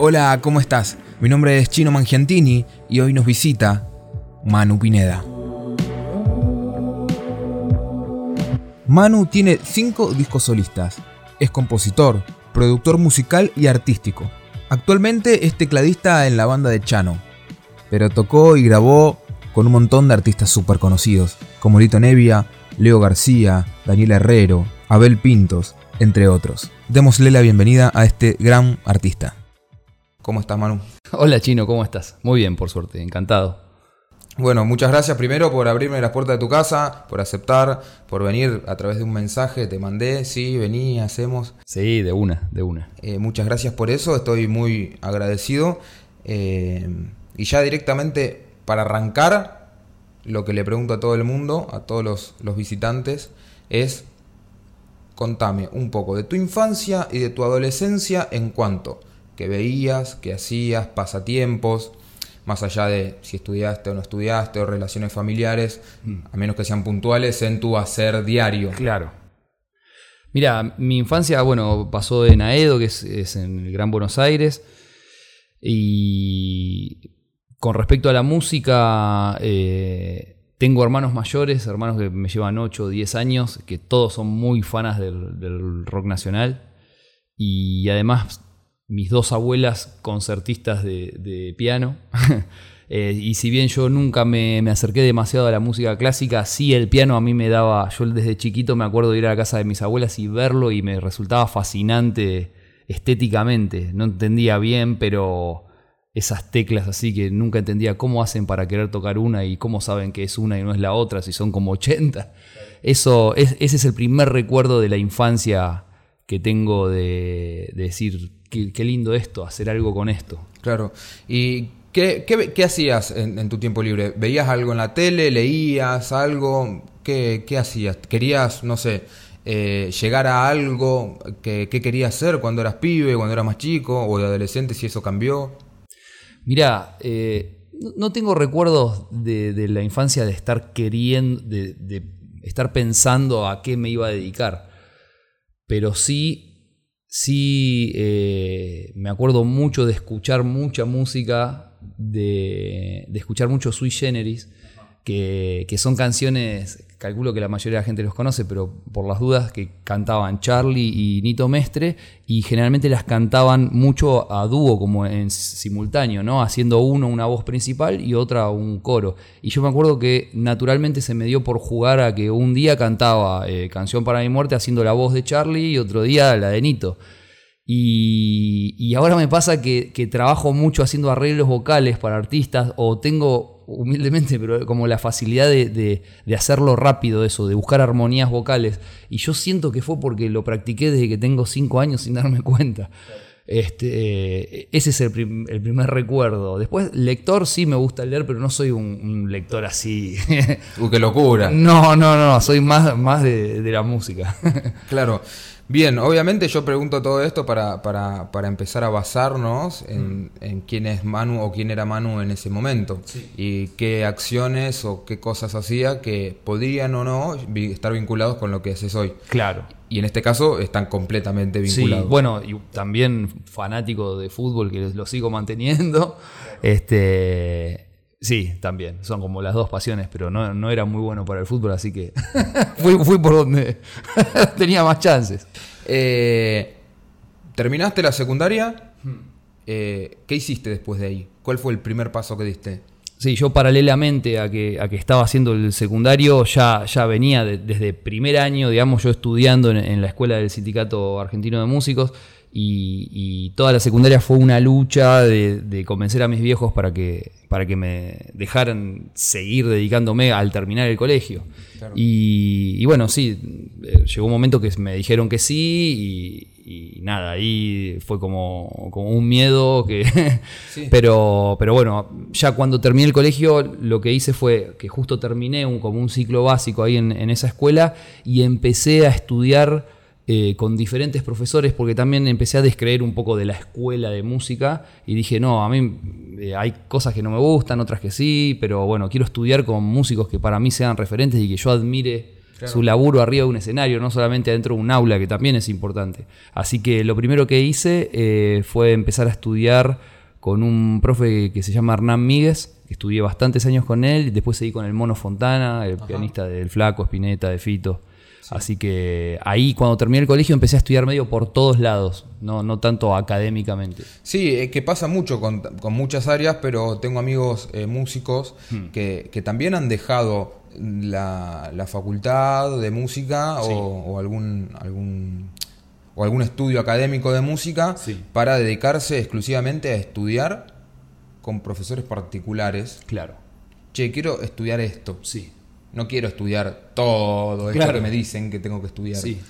Hola, ¿cómo estás? Mi nombre es Chino Mangiantini y hoy nos visita Manu Pineda. Manu tiene cinco discos solistas. Es compositor, productor musical y artístico. Actualmente es tecladista en la banda de Chano, pero tocó y grabó con un montón de artistas súper conocidos, como Lito Nevia, Leo García, Daniel Herrero, Abel Pintos, entre otros. Démosle la bienvenida a este gran artista. ¿Cómo estás, Manu? Hola, Chino, ¿cómo estás? Muy bien, por suerte, encantado. Bueno, muchas gracias primero por abrirme las puertas de tu casa, por aceptar, por venir a través de un mensaje, te mandé, sí, vení, hacemos. Sí, de una, de una. Eh, muchas gracias por eso, estoy muy agradecido. Eh, y ya directamente para arrancar, lo que le pregunto a todo el mundo, a todos los, los visitantes, es contame un poco de tu infancia y de tu adolescencia en cuanto que veías, que hacías, pasatiempos, más allá de si estudiaste o no estudiaste o relaciones familiares, mm. a menos que sean puntuales en tu hacer diario. Claro. Mira, mi infancia, bueno, pasó en Aedo, que es, en el Gran Buenos Aires, y con respecto a la música, eh, tengo hermanos mayores, hermanos que me llevan 8 o 10 años, que todos son muy fanas del, del rock nacional. Y además mis dos abuelas concertistas de, piano. Eh, y si bien yo nunca me, acerqué demasiado a la música clásica, sí el piano a mí me daba, yo desde chiquito me acuerdo de ir a la casa de mis abuelas y verlo y me resultaba fascinante estéticamente. No entendía bien, pero esas teclas así que nunca entendía cómo hacen para querer tocar una y cómo saben que es una y no es la otra, si son como 80. Eso, ese es el primer recuerdo de la infancia que tengo de, decir, qué, lindo esto, hacer algo con esto. Claro. ¿Y qué, qué, hacías en, tu tiempo libre? ¿Veías algo en la tele? ¿Leías algo? ¿Qué, hacías? ¿Querías, no sé, eh, llegar a algo? ¿Qué, querías hacer cuando eras pibe, cuando eras más chico o de adolescente, si eso cambió? Mira, eh, no tengo recuerdos de, la infancia de estar queriendo, de estar pensando a qué me iba a dedicar pero sí, sí eh, me acuerdo mucho de escuchar mucha música, de, escuchar mucho sui generis, que, que, son canciones, calculo que la mayoría de la gente los conoce, pero por las dudas, que cantaban Charlie y Nito Mestre, y generalmente las cantaban mucho a dúo, como en simultáneo, ¿no? Haciendo uno una voz principal y otra un coro. Y yo me acuerdo que naturalmente se me dio por jugar a que un día cantaba eh, Canción para mi muerte haciendo la voz de Charlie y otro día la de Nito. Y, ahora me pasa que trabajo mucho haciendo arreglos vocales para artistas o tengo humildemente, pero como la facilidad de, hacerlo rápido eso, de buscar armonías vocales. Y yo siento que fue porque lo practiqué desde que tengo cinco años sin darme cuenta. Este, ese es el, primer recuerdo. Después, lector sí me gusta leer, pero no soy un, lector así. Uy, qué locura. No, no, no, soy más, más de, de la música. claro. Bien, obviamente yo pregunto todo esto para, para, para empezar a basarnos en, mm. en, quién es Manu o quién era Manu en ese momento y qué acciones o qué cosas hacía que podrían o no estar vinculados con lo que haces hoy. Claro. Y en este caso están completamente vinculados. Sí, bueno, y también fanático de fútbol que lo sigo manteniendo. Este, Sí, también. Son como las dos pasiones, pero no, no era muy bueno para el fútbol, así que fui, por donde tenía más chances. Eh, ¿Terminaste la secundaria? Hmm. Eh, ¿Qué hiciste después de ahí? ¿Cuál fue el primer paso que diste? Sí, yo paralelamente a que, a que estaba haciendo el secundario, ya, ya venía desde primer año, digamos, yo estudiando en, la escuela del Sindicato Argentino de Músicos, y, toda la secundaria fue una lucha de, convencer a mis viejos para que, para que me dejaran seguir dedicándome al terminar el colegio. Y, bueno, sí, eh, llegó un momento que me dijeron que sí y, nada, ahí fue como, como un miedo que... pero, pero bueno, ya cuando terminé el colegio lo que hice fue que justo terminé un, como un ciclo básico ahí en, en esa escuela y empecé a estudiar eh, con diferentes profesores, porque también empecé a descreer un poco de la escuela de música y dije, no, a mí eh, hay cosas que no me gustan, otras que sí, pero bueno, quiero estudiar con músicos que para mí sean referentes y que yo admire su laburo arriba de un escenario, no solamente adentro de un aula, que también es importante. Así que lo primero que hice eh, fue empezar a estudiar con un profe que se llama Hernán Míguez, que estudié bastantes años con él, y después seguí con el Mono Fontana, el pianista del Flaco, Spinetta, de Fito. Así que ahí cuando terminé el colegio empecé a estudiar medio por todos lados, no, no tanto académicamente. Sí, es que pasa mucho con, muchas áreas, pero tengo amigos eh, músicos hmm. que, también han dejado la, facultad de música o, algún, algún, o algún estudio académico de música para dedicarse exclusivamente a estudiar con profesores particulares. Claro. Che, quiero estudiar esto. Sí no quiero estudiar todo esto que me dicen que tengo que estudiar. Sí.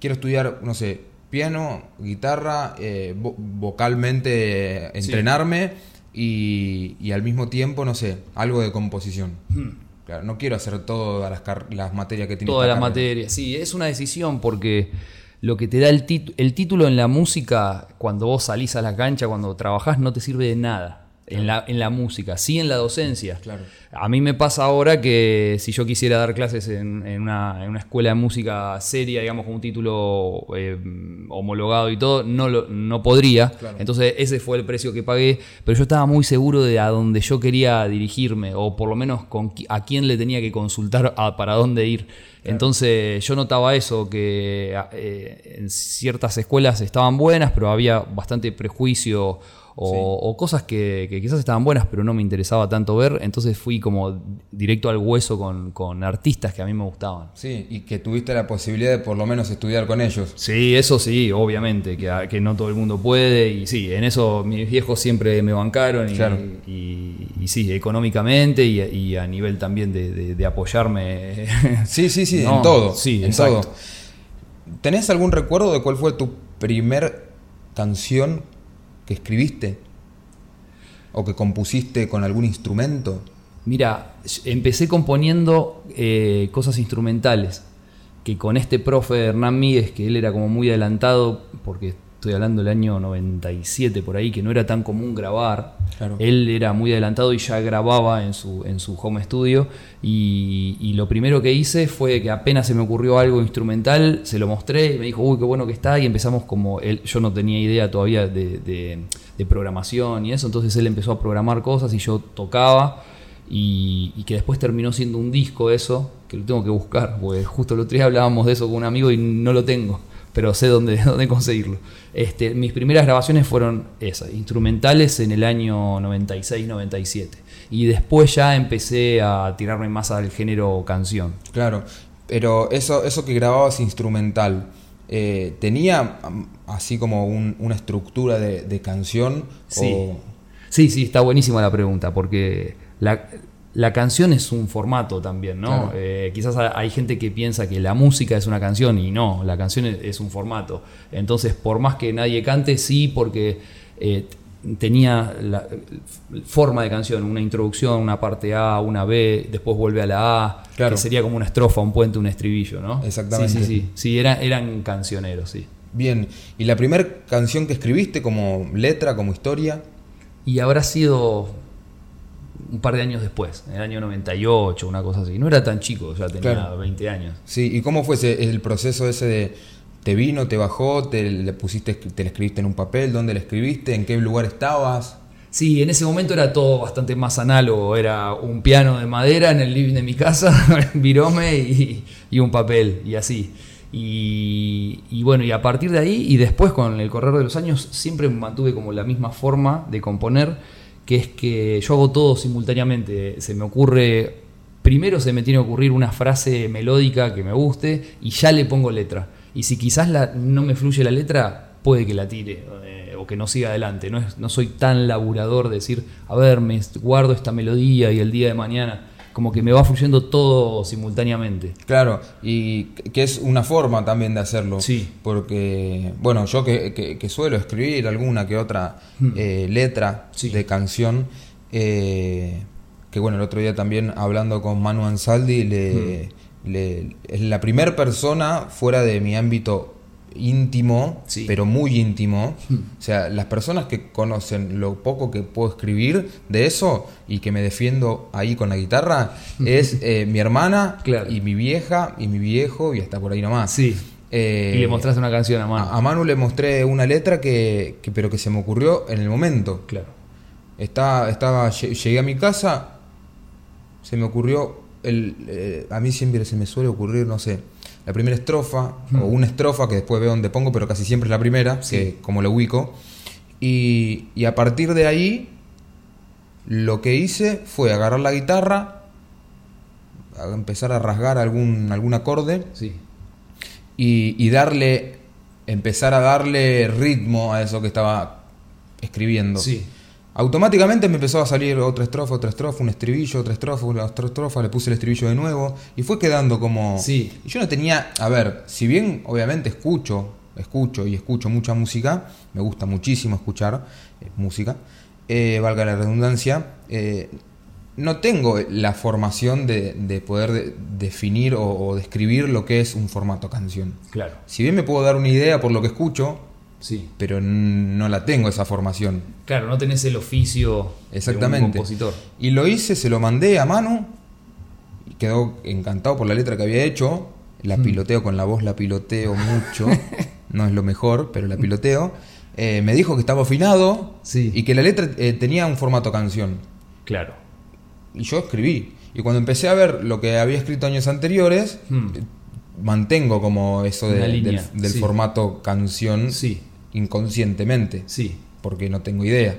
Quiero estudiar, no sé, piano, guitarra, eh, vocalmente entrenarme y, al mismo tiempo, no sé, algo de composición. Hmm. Claro, no quiero hacer todas las, las materias que tiene Todas las materias, sí, es una decisión porque lo que te da el, el título en la música, cuando vos salís a la cancha, cuando trabajás, no te sirve de nada en, la, en la música, sí en la docencia. Claro. A mí me pasa ahora que si yo quisiera dar clases en, una, escuela de música seria, digamos, con un título eh, homologado y todo, no, lo, no podría. Entonces ese fue el precio que pagué, pero yo estaba muy seguro de a dónde yo quería dirigirme, o por lo menos con, a quién le tenía que consultar para dónde ir. Entonces yo notaba eso, que eh, en ciertas escuelas estaban buenas, pero había bastante prejuicio o, cosas que, quizás estaban buenas pero no me interesaba tanto ver, entonces fui como directo al hueso con, artistas que a mí me gustaban. Sí, y que tuviste la posibilidad de por lo menos estudiar con ellos. Sí, eso sí, obviamente, que, que no todo el mundo puede, y sí, en eso mis viejos siempre me bancaron, y, y, sí, económicamente y, a nivel también de, apoyarme. Sí, sí, sí, en todo. Sí, en todo. ¿Tenés algún recuerdo de cuál fue tu primer canción que escribiste o que compusiste con algún instrumento? Mira, empecé componiendo eh, cosas instrumentales, que con este profe Hernán Míguez, que él era como muy adelantado, porque estoy hablando del año 97 por ahí, que no era tan común grabar. Él era muy adelantado y ya grababa en su, en su home studio. Y, lo primero que hice fue que apenas se me ocurrió algo instrumental, se lo mostré y me dijo, uy, qué bueno que está. Y empezamos como, él, yo no tenía idea todavía de, programación y eso, entonces él empezó a programar cosas y yo tocaba. Y, y, que después terminó siendo un disco eso, que lo tengo que buscar, porque justo el otro día hablábamos de eso con un amigo y no lo tengo pero sé dónde, dónde conseguirlo. Este, mis primeras grabaciones fueron esas, instrumentales en el año 96-97. Y después ya empecé a tirarme más al género canción. Claro, pero eso, eso que grababas instrumental, eh, ¿tenía así como una estructura de, canción? Sí. sí, sí, está buenísima la pregunta, porque la, la canción es un formato también, ¿no? Eh, quizás hay gente que piensa que la música es una canción y no, la canción es un formato. Entonces, por más que nadie cante, sí, porque eh, tenía la forma de canción, una introducción, una parte A, una B, después vuelve a la A, que sería como una estrofa, un puente, un estribillo, ¿no? Exactamente. Sí, sí, sí, sí eran cancioneros, sí. Bien, ¿y la primera canción que escribiste como letra, como historia? Y habrá sido un par de años después, en el año 98, una cosa así. No era tan chico, ya tenía 20 años. Sí, ¿y cómo fue el proceso ese de te vino, te bajó, te le pusiste, te le escribiste en un papel, dónde le escribiste, en qué lugar estabas? Sí, en ese momento era todo bastante más análogo. Era un piano de madera en el living de mi casa, virome y, y un papel, y así. Y, y, bueno, y a partir de ahí, y después con el correr de los años, siempre mantuve como la misma forma de componer que es que yo hago todo simultáneamente. Se me ocurre, primero se me tiene que ocurrir una frase melódica que me guste y ya le pongo letra. Y si quizás la, no me fluye la letra, puede que la tire eh, o que no siga adelante. No, es, no soy tan laburador de decir, a ver, me guardo esta melodía y el día de mañana como que me va fluyendo todo simultáneamente. Claro, y que es una forma también de hacerlo. Sí. Porque, bueno, yo que, suelo escribir alguna que otra hmm. eh, letra de canción, eh, que bueno, el otro día también hablando con Manu Ansaldi, le, hmm. es la primera persona fuera de mi ámbito íntimo, Sí. pero muy íntimo. O sea, las personas que conocen lo poco que puedo escribir de eso y que me defiendo ahí con la guitarra es eh, mi hermana Claro. y mi vieja y mi viejo y hasta por ahí nomás. Sí. Eh, y le mostraste una canción a a, mano. a Manu le mostré una letra que, que- pero que se me ocurrió en el momento. Claro. Estaba, estaba, lle- llegué a mi casa, se me ocurrió, el, eh, a mí siempre se me suele ocurrir, no sé, la primera estrofa o una estrofa que después veo dónde pongo, pero casi siempre es la primera, Sí. que como lo ubico. Y, y a partir de ahí, lo que hice fue agarrar la guitarra, a empezar a rasgar algún, algún acorde Sí. y, y darle, empezar a darle ritmo a eso que estaba escribiendo. Sí. Automáticamente me empezó a salir otra estrofa, otra estrofa, un estribillo, otra estrofa, otra estrofa, le puse el estribillo de nuevo y fue quedando como... Sí. Yo no tenía, a ver, si bien obviamente escucho, escucho y escucho mucha música, me gusta muchísimo escuchar eh, música, eh, valga la redundancia, eh, no tengo la formación de, de poder de- definir o, o describir lo que es un formato canción. Claro. Si bien me puedo dar una idea por lo que escucho, Sí. pero no la tengo esa formación. Claro, no tenés el oficio de Exactamente. un compositor. Y lo hice, se lo mandé a Manu y quedó encantado por la letra que había hecho. La Mm. piloteo con la voz, la piloteo mucho. no es lo mejor, pero la piloteo. Eh, me dijo que estaba afinado Sí. y que la letra eh, tenía un formato canción. Claro. Y yo escribí. Y cuando empecé a ver lo que había escrito años anteriores, Hmm. eh, mantengo como eso de- del, línea, del sí. formato canción Sí. Inconscientemente. Sí. Porque no tengo idea.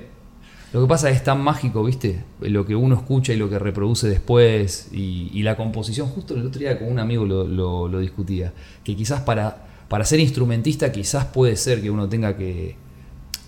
Lo que pasa es tan mágico, ¿viste? Lo que uno escucha y lo que reproduce después y, y la composición. Justo el otro día con un amigo lo, lo- lo discutía. Que quizás para, para ser instrumentista quizás puede ser que uno tenga que...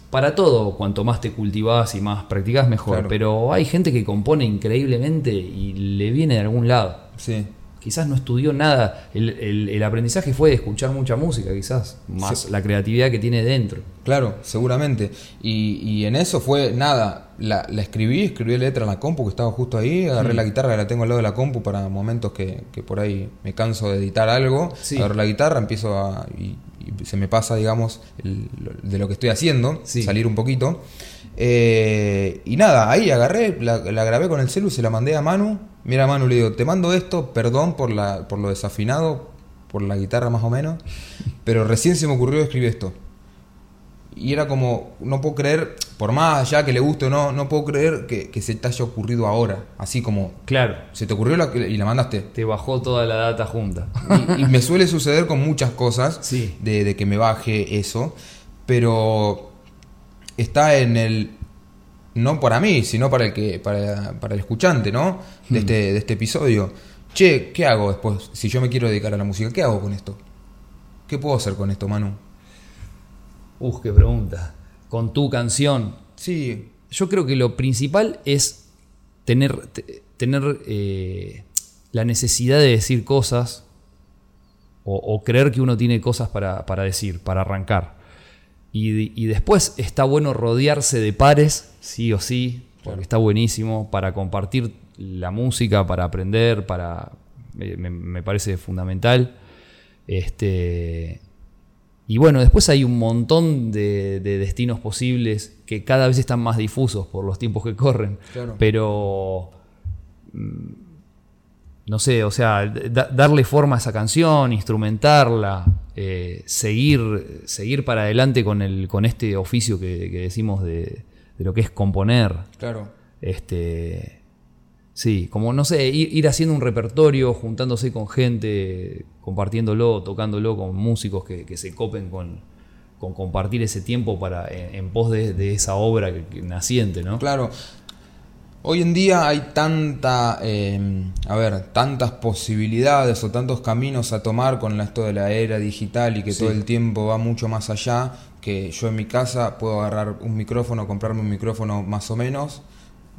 Para todo, cuanto más te cultivás y más practicás, mejor. Claro. Pero hay gente que compone increíblemente y le viene de algún lado. Sí. Quizás no estudió nada. El, el- el aprendizaje fue de escuchar mucha música, quizás. Más Sí. la creatividad que tiene dentro. Claro, seguramente. Y, y en eso fue nada. La, la escribí, escribí la letra en la compu que estaba justo ahí. Agarré la guitarra que la tengo al lado de la compu para momentos que, que por ahí me canso de editar algo. Sí. Agarro la guitarra, empiezo a. Y, y se me pasa, digamos, el- de lo que estoy haciendo, Sí. salir un poquito. Eh, y nada, ahí agarré, la, la grabé con el celu, se la mandé a Manu. Mira, Manu, le digo, te mando esto, perdón por, la, por lo desafinado, por la guitarra más o menos, pero recién se me ocurrió escribir esto. Y era como, no puedo creer, por más allá que le guste o no, no puedo creer que, que se te haya ocurrido ahora. Así como, Claro. se te ocurrió la- y la mandaste. Te bajó toda la data junta. Y, y me suele suceder con muchas cosas Sí. de, de que me baje eso, pero está en el no para mí, sino para el que para, para el escuchante, ¿no? De este de este episodio. Che, ¿qué hago después si yo me quiero dedicar a la música? ¿Qué hago con esto? ¿Qué puedo hacer con esto, Manu? Uf, qué pregunta. Con tu canción. Sí, Yo creo que lo principal es tener, te- tener eh, la necesidad de decir cosas o, o creer que uno tiene cosas para, para decir, para arrancar. Y, y después está bueno rodearse de pares, sí o sí, porque está buenísimo para compartir la música, para aprender, para me, parece fundamental. Este, y bueno, después hay un montón de, de destinos posibles que cada vez están más difusos por los tiempos que corren. Claro. Pero no sé, o sea, da- darle forma a esa canción, instrumentarla, eh, seguir, seguir para adelante con, el, con este oficio que, que decimos de, de lo que es componer. claro. Este, sí, como no sé, ir, ir haciendo un repertorio, juntándose con gente, compartiéndolo, tocándolo con músicos que, que se copen con, con compartir ese tiempo para, en, en pos de, de esa obra naciente, ¿no? Claro. Hoy en día hay tanta, eh, a ver, tantas posibilidades o tantos caminos a tomar con esto de la era digital y que Sí. todo el tiempo va mucho más allá, que yo en mi casa puedo agarrar un micrófono, comprarme un micrófono más o menos,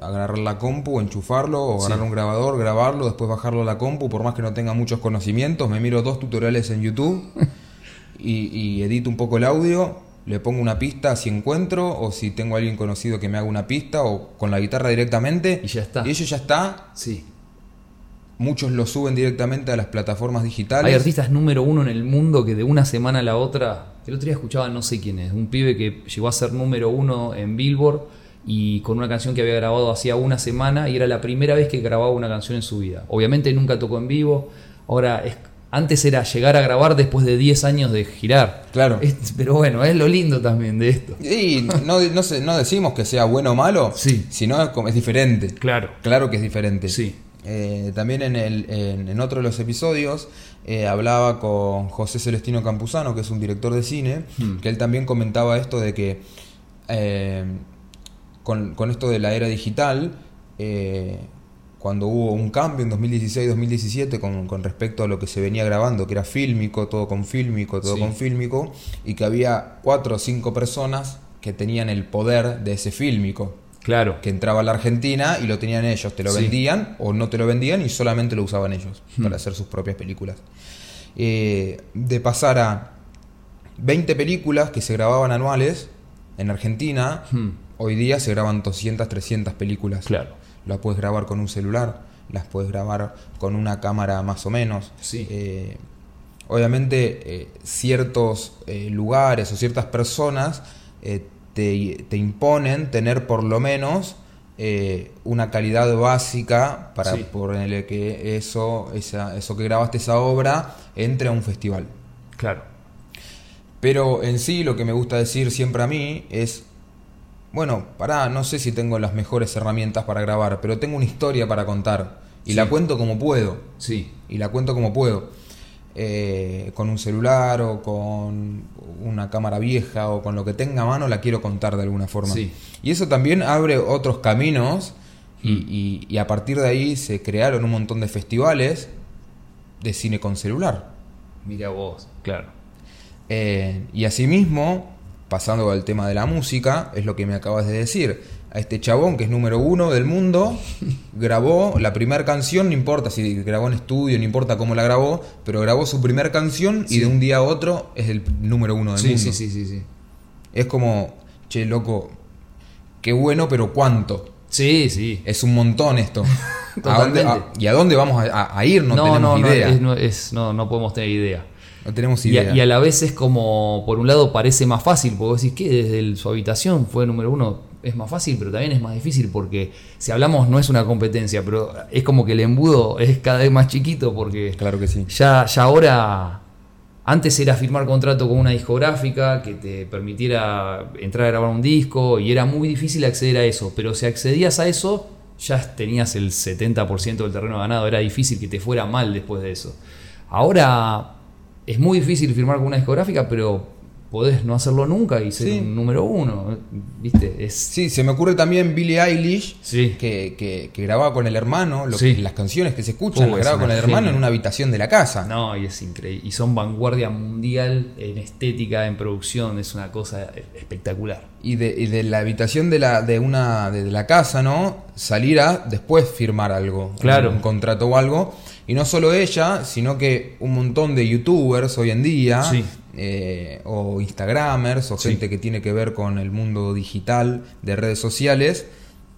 agarrar la compu, enchufarlo, o agarrar Sí. un grabador, grabarlo, después bajarlo a la compu, por más que no tenga muchos conocimientos, me miro dos tutoriales en YouTube y, y edito un poco el audio, le pongo una pista si encuentro o si tengo a alguien conocido que me haga una pista o con la guitarra directamente. Y ya está. Y eso ya está. Sí. Muchos lo suben directamente a las plataformas digitales. Hay artistas número uno en el mundo que de una semana a la otra El otro día escuchaba, no sé quién es, un pibe que llegó a ser número uno en Billboard y con una canción que había grabado hacía una semana y era la primera vez que grababa una canción en su vida. Obviamente nunca tocó en vivo, ahora es, antes era llegar a grabar después de 10 años de girar. Claro. Es- pero bueno, es lo lindo también de esto. Y no, no, decimos que sea bueno o malo, Sí. sino es, diferente. Claro. Claro que es diferente. Sí. Eh, también en, el, en, en otro de los episodios eh, hablaba con José Celestino Campuzano, que es un director de cine, Hmm. que él también comentaba esto de que eh, con, con esto de la era digital, cuando hubo un cambio en 2016-2017 con, con respecto a lo que se venía grabando, que era fílmico, todo con fílmico, todo Sí. con fílmico, y que había cuatro o cinco personas que tenían el poder de ese fílmico Claro. que entraba a la Argentina y lo tenían ellos, te lo Sí. vendían o no te lo vendían y solamente lo usaban ellos Hmm. para hacer sus propias películas. Eh, de pasar a 20 películas que se grababan anuales en Argentina, Hmm. hoy día se graban 200, 300 películas. Claro. Las puedes grabar con un celular, las puedes grabar con una cámara más o menos. Sí. Eh, obviamente eh, ciertos eh, lugares o ciertas personas te, te imponen tener por lo menos una calidad básica para Sí. ponerle que eso, esa- eso que grabaste esa obra entre a un festival. Claro. Pero en sí lo que me gusta decir siempre a mí es, bueno, pará, no sé si tengo las mejores herramientas para grabar, pero tengo una historia para contar y Sí. la cuento como puedo Sí. y la cuento como puedo. Eh, con un celular o con una cámara vieja o con lo que tenga a mano la quiero contar de alguna forma. Sí. Y eso también abre otros caminos y, Mm. y- y a partir de ahí se crearon un montón de festivales de cine con celular. Mira vos. Claro. Eh, y asimismo, pasando al tema de la música, es lo que me acabas de decir. A este chabón que es número uno del mundo, grabó la primera canción, no importa si grabó en estudio, no importa cómo la grabó, pero grabó su primera canción y de un día a otro es el número uno del Sí, mundo. sí, sí, sí, sí. Es como, che, loco, qué bueno, pero ¿cuánto? Sí, sí. Es un montón esto. ¿A Totalmente. dónde- a- ¿Y a dónde vamos a, ir? No, no, tenemos no, no, idea. no, es- no, no podemos tener idea. no tenemos Y idea. a, y a la vez es como, por un lado parece más fácil, porque vos decís que desde el- su habitación fue número uno, es más fácil, pero también es más difícil porque si hablamos no es una competencia, pero es como que el embudo es cada vez más chiquito porque Claro que sí. ya, ya ahora, antes era firmar contrato con una discográfica que te permitiera entrar a grabar un disco y era muy difícil acceder a eso, pero si accedías a eso ya tenías el 70% del terreno ganado, era difícil que te fuera mal después de eso. Ahora es muy difícil firmar con una discográfica, pero podés no hacerlo nunca y ser Sí. un número uno, ¿viste? Es, Sí, se me ocurre también Billie Eilish, Sí. que, que- que grababa con el hermano, lo Sí. que- las canciones que se escuchan, Uh, las es grababa con el hermano en una habitación de la casa. No, y es increíble. Y son vanguardia mundial en estética, en producción, es una cosa espectacular. Y, de, y de la habitación de la, de una, de la casa, ¿no? Salir a después firmar algo. Claro. Un, un contrato o algo. Y no solo ella, sino que un montón de youtubers hoy en día, Sí. Eh, o instagramers, o Sí. gente que tiene que ver con el mundo digital de redes sociales,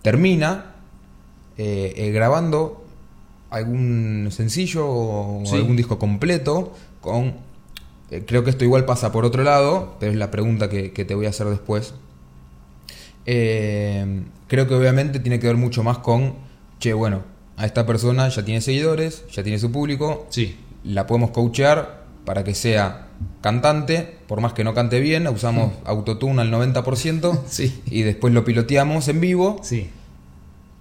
termina eh, eh, grabando algún sencillo o Sí. algún disco completo con... creo que esto igual pasa por otro lado, pero es la pregunta que, que te voy a hacer después. Creo que obviamente tiene que ver mucho más con, che, bueno, a esta persona ya tiene seguidores, ya tiene su público, Sí, la podemos coachear para que sea cantante, por más que no cante bien, usamos autotune al 90% Sí. y después lo piloteamos en vivo, sí.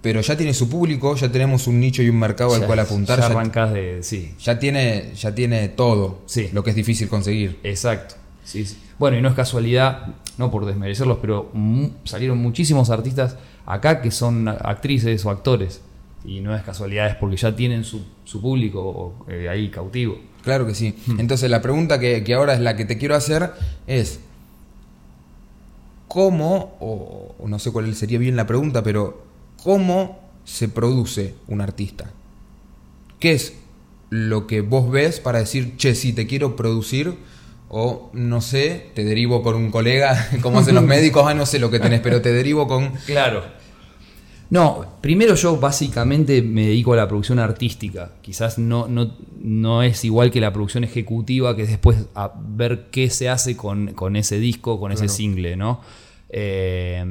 pero ya tiene su público, ya tenemos un nicho y un mercado al cual apuntar, Ya de. Sí, ya tiene, ya tiene todo Sí. lo que es difícil conseguir. exacto. Sí, sí. Bueno, y no es casualidad, no por desmerecerlos, pero salieron muchísimos artistas acá que son actrices o actores. Y no es casualidad, es porque ya tienen su, su público eh, ahí cautivo. Claro que sí. Hmm. Entonces la pregunta que, que ahora es la que te quiero hacer es, ¿cómo, o, o no sé cuál sería bien la pregunta, pero ¿cómo se produce un artista? ¿Qué es lo que vos ves para decir, che, sí, te quiero producir? O no sé, te derivo con un colega, como hacen los médicos, ah, no sé lo que tenés, pero te derivo con... Claro. No, primero yo básicamente me dedico a la producción artística. Quizás no, no, no es igual que la producción ejecutiva, que es después a ver qué se hace con, con ese disco, con ese single, ¿no? Eh,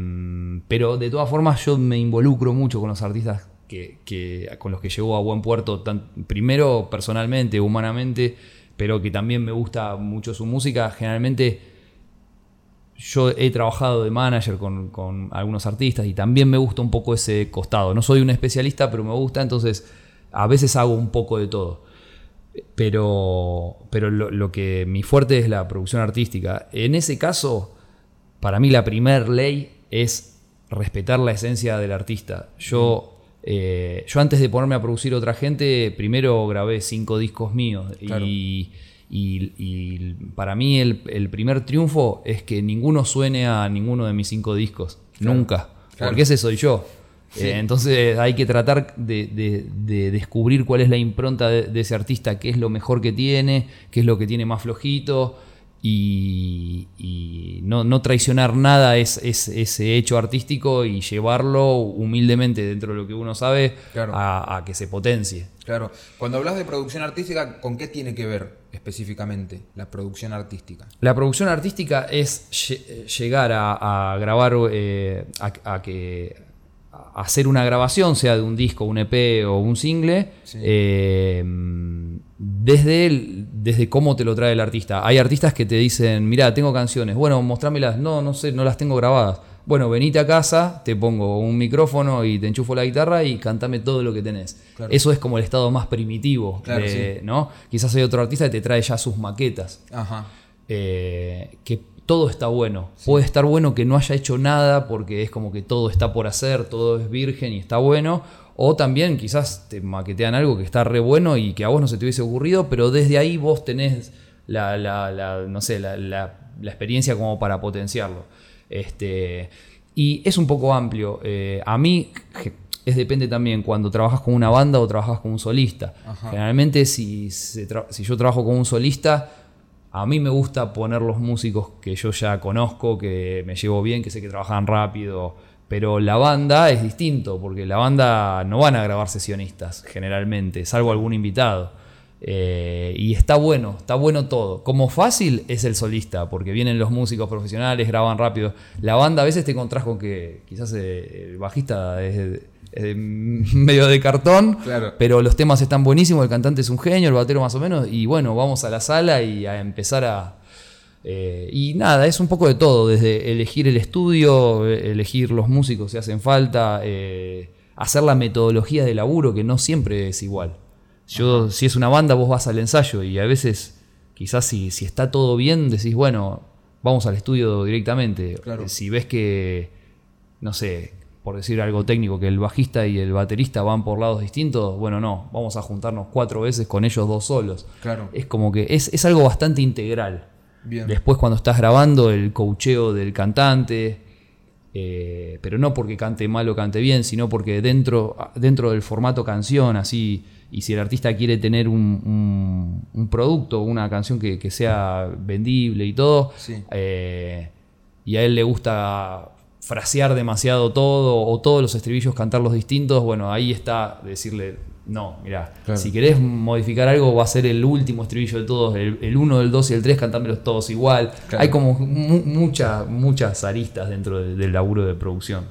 pero de todas formas yo me involucro mucho con los artistas que, que- con los que llevo a buen puerto, tan- primero personalmente, humanamente, pero que también me gusta mucho su música. Generalmente yo he trabajado de manager con, con algunos artistas y también me gusta un poco ese costado. No soy un especialista, pero me gusta, entonces a veces hago un poco de todo. Pero, pero lo, lo que mi fuerte es la producción artística. En ese caso, para mí la primer ley es respetar la esencia del artista. Yo, eh, yo antes de ponerme a producir otra gente, primero grabé cinco discos míos Claro. y, y- y para mí el, el primer triunfo es que ninguno suene a ninguno de mis cinco discos. Claro. Nunca. Claro. Porque ese soy yo. Sí. Eh, entonces hay que tratar de, de- de descubrir cuál es la impronta de, de ese artista, qué es lo mejor que tiene, qué es lo que tiene más flojito y, y no, no traicionar nada es, es- ese hecho artístico y llevarlo humildemente dentro de lo que uno sabe Claro. a, a que se potencie. Claro. Cuando hablas de producción artística, ¿con qué tiene que ver específicamente la producción artística? La producción artística es lle- llegar a, a grabar, eh, a, a que a hacer una grabación, sea de un disco, un EP o un single, Sí. eh, desde, el- desde cómo te lo trae el artista. Hay artistas que te dicen, mira, tengo canciones, bueno, mostrámelas, no, no sé, no las tengo grabadas. Bueno, venite a casa, te pongo un micrófono y te enchufo la guitarra y cantame todo lo que tenés. Claro. Eso es como el estado más primitivo, Claro, de- ¿no? Quizás hay otro artista que te trae ya sus maquetas Ajá. eh, que todo está bueno. Puede estar bueno que no haya hecho nada porque es como que todo está por hacer, todo es virgen y está bueno. O también quizás te maquetean algo que está re bueno y que a vos no se te hubiese ocurrido, pero desde ahí vos tenés la, la- la- no sé, la, la- la experiencia como para potenciarlo. Este, y es un poco amplio. Eh, a mí es depende también cuando trabajas con una banda o trabajas con un solista. Ajá. Generalmente si, se si yo trabajo con un solista, a mí me gusta poner los músicos que yo ya conozco, que me llevo bien, que sé que trabajan rápido. Pero la banda es distinto, porque la banda no van a grabar sesionistas generalmente, salvo algún invitado. Eh, y está bueno, está bueno todo. Como fácil es el solista, porque vienen los músicos profesionales, graban rápido. La banda a veces te encontrás con que quizás eh, el bajista es, medio de cartón, Claro. pero los temas están buenísimos, el cantante es un genio, el batero más o menos, y bueno, vamos a la sala y a empezar a... eh, y nada, es un poco de todo, desde elegir el estudio, elegir los músicos si hacen falta, eh, hacer la metodología de laburo, que no siempre es igual. Yo, si es una banda, vos vas al ensayo y a veces, quizás si, si está todo bien, decís, bueno, vamos al estudio directamente. Claro. Si ves que, no sé, por decir algo técnico, que el bajista y el baterista van por lados distintos, bueno, no, vamos a juntarnos cuatro veces con ellos dos solos. Claro. Es como que es, es algo bastante integral. Bien. Después cuando estás grabando el coacheo del cantante, eh, pero no porque cante mal o cante bien, sino porque dentro, dentro del formato canción, así, y si el artista quiere tener un, un- un producto, una canción que, que sea vendible y todo, Sí. eh, y a él le gusta frasear demasiado todo, o todos los estribillos cantarlos distintos, bueno, ahí está decirle, no, mira, Claro. si querés modificar algo va a ser el último estribillo de todos, el 1, el 2 y el 3, cantármelos todos igual. Claro. Hay como mu- mucha- muchas aristas dentro de- del laburo de producción.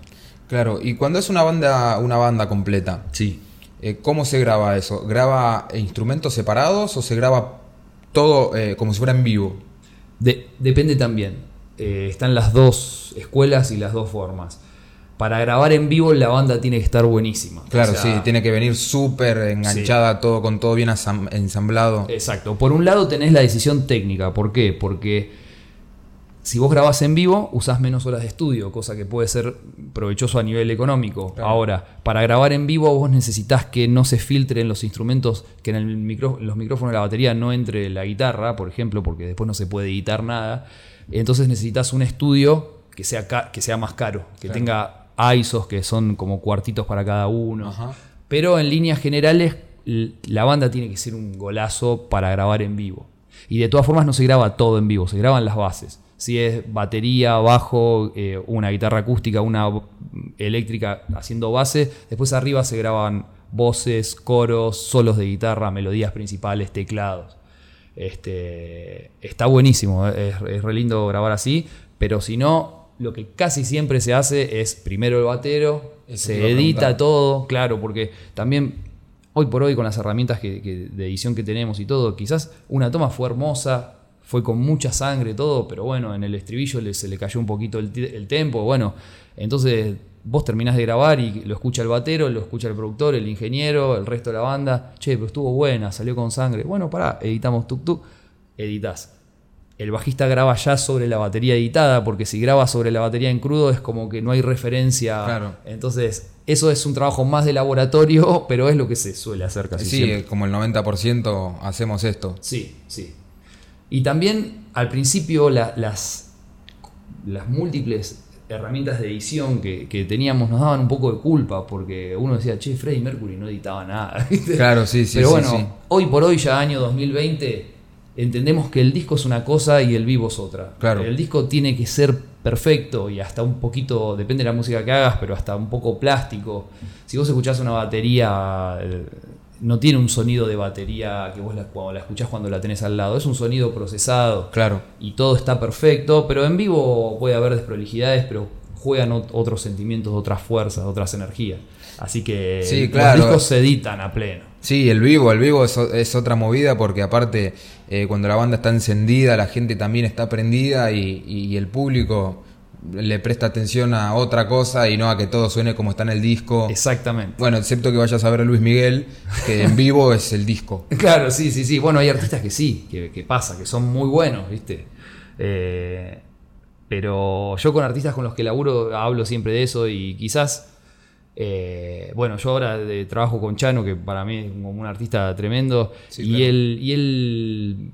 Claro. Y cuando es una banda, una banda completa, Sí. Eh, ¿cómo se graba eso? ¿Graba instrumentos separados o se graba todo eh, como si fuera en vivo? De- depende también. Eh, están las dos escuelas y las dos formas. Para grabar en vivo la banda tiene que estar buenísima. Claro, O sea, sí, tiene que venir súper enganchada, todo con todo bien ensamblado. Exacto. Por un lado tenés la decisión técnica. ¿Por qué? Porque si vos grabás en vivo, usás menos horas de estudio, cosa que puede ser provechoso a nivel económico. Claro. Ahora, para grabar en vivo vos necesitas que no se filtren los instrumentos, que en el micro- los micrófonos de la batería no entre la guitarra, por ejemplo, porque después no se puede editar nada. Entonces necesitas un estudio que sea, ca- que sea más caro, que Claro. tenga ISOs que son como cuartitos para cada uno. Ajá. Pero en líneas generales, la banda tiene que ser un golazo para grabar en vivo. Y de todas formas no se graba todo en vivo, se graban las bases. Si es batería, bajo, eh, una guitarra acústica, una eléctrica haciendo base. Después arriba se graban voces, coros, solos de guitarra, melodías principales, teclados. Este, está buenísimo, es, es re lindo grabar así, pero si no, lo que casi siempre se hace es primero el batero, Eso se edita todo, claro, porque también hoy por hoy con las herramientas que- que- de edición que tenemos y todo, quizás una toma fue hermosa, fue con mucha sangre todo, pero bueno, en el estribillo le- se le cayó un poquito el, el tempo, bueno, entonces vos terminás de grabar y lo escucha el batero, lo escucha el productor, el ingeniero, el resto de la banda, che, pero estuvo buena, salió con sangre, bueno, pará, editamos tuk tuk, editas. El bajista graba ya sobre la batería editada, porque si graba sobre la batería en crudo es como que no hay referencia. Claro. Entonces, eso es un trabajo más de laboratorio, pero es lo que se suele hacer casi Sí, siempre. eh, como el 90% hacemos esto. Sí, sí. Y también al principio la- las, las múltiples herramientas de edición que, que teníamos nos daban un poco de culpa, porque uno decía, che, Freddie Mercury no editaba nada. Claro, sí, sí, Pero bueno, sí. hoy por hoy, ya año 2020, entendemos que el disco es una cosa y el vivo es otra. Claro. El disco tiene que ser perfecto y hasta un poquito, depende de la música que hagas, pero hasta un poco plástico. Si vos escuchás una batería, eh, no tiene un sonido de batería que vos la, cuando la escuchás cuando la tenés al lado, es un sonido procesado Claro. y todo está perfecto, pero en vivo puede haber desprolijidades, pero juegan ot- otros sentimientos, otras fuerzas, otras energías. Así que Sí, los claro. discos se editan a pleno. Sí, el vivo, el vivo es, es otra movida porque aparte eh, cuando la banda está encendida, la gente también está prendida y, y el público le presta atención a otra cosa y no a que todo suene como está en el disco. Exactamente. Bueno, excepto que vayas a ver a Luis Miguel, que en vivo es el disco. Claro, sí, sí, sí. Bueno, hay artistas que sí, que, que pasa, que son muy buenos, ¿viste? Eh, pero yo con artistas con los que laburo hablo siempre de eso y quizás, eh, bueno, yo ahora de- trabajo con Chano, que para mí es como un artista tremendo, Sí, y, claro. él, y él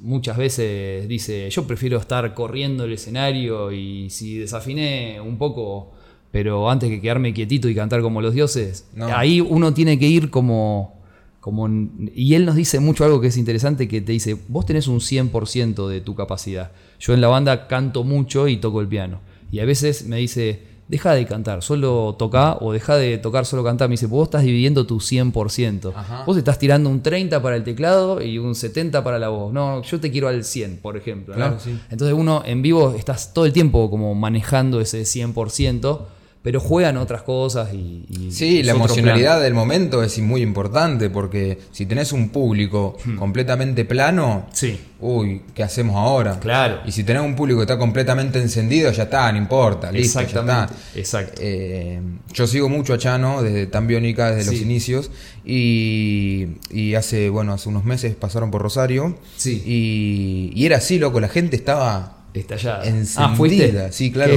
muchas veces dice, yo prefiero estar corriendo el escenario y si desafiné un poco, pero antes que quedarme quietito y cantar como los dioses, No. ahí uno tiene que ir como... Como, y él nos dice mucho algo que es interesante, que te dice, vos tenés un 100% de tu capacidad. Yo en la banda canto mucho y toco el piano. Y a veces me dice, deja de cantar, solo toca o deja de tocar, solo cantar. Me dice, vos estás dividiendo tu 100%. Ajá. Vos estás tirando un 30 para el teclado y un 70 para la voz. No, yo te quiero al 100, por ejemplo. ¿no? Claro, sí. Entonces uno en vivo estás todo el tiempo como manejando ese 100%, pero juegan otras cosas y... y Sí, la emocionalidad plan. del momento es muy importante porque si tenés un público completamente plano, Sí. uy, ¿qué hacemos ahora? Claro. Y si tenés un público que está completamente encendido, ya está, no importa, listo, ya está. Exacto. Eh, yo sigo mucho a Chano desde tan biónica, desde los inicios, y, y hace, bueno, hace unos meses pasaron por Rosario, Sí. y, y era así, loco, la gente estaba Estallada. encendida, Ah, ¿fuiste? sí, claro.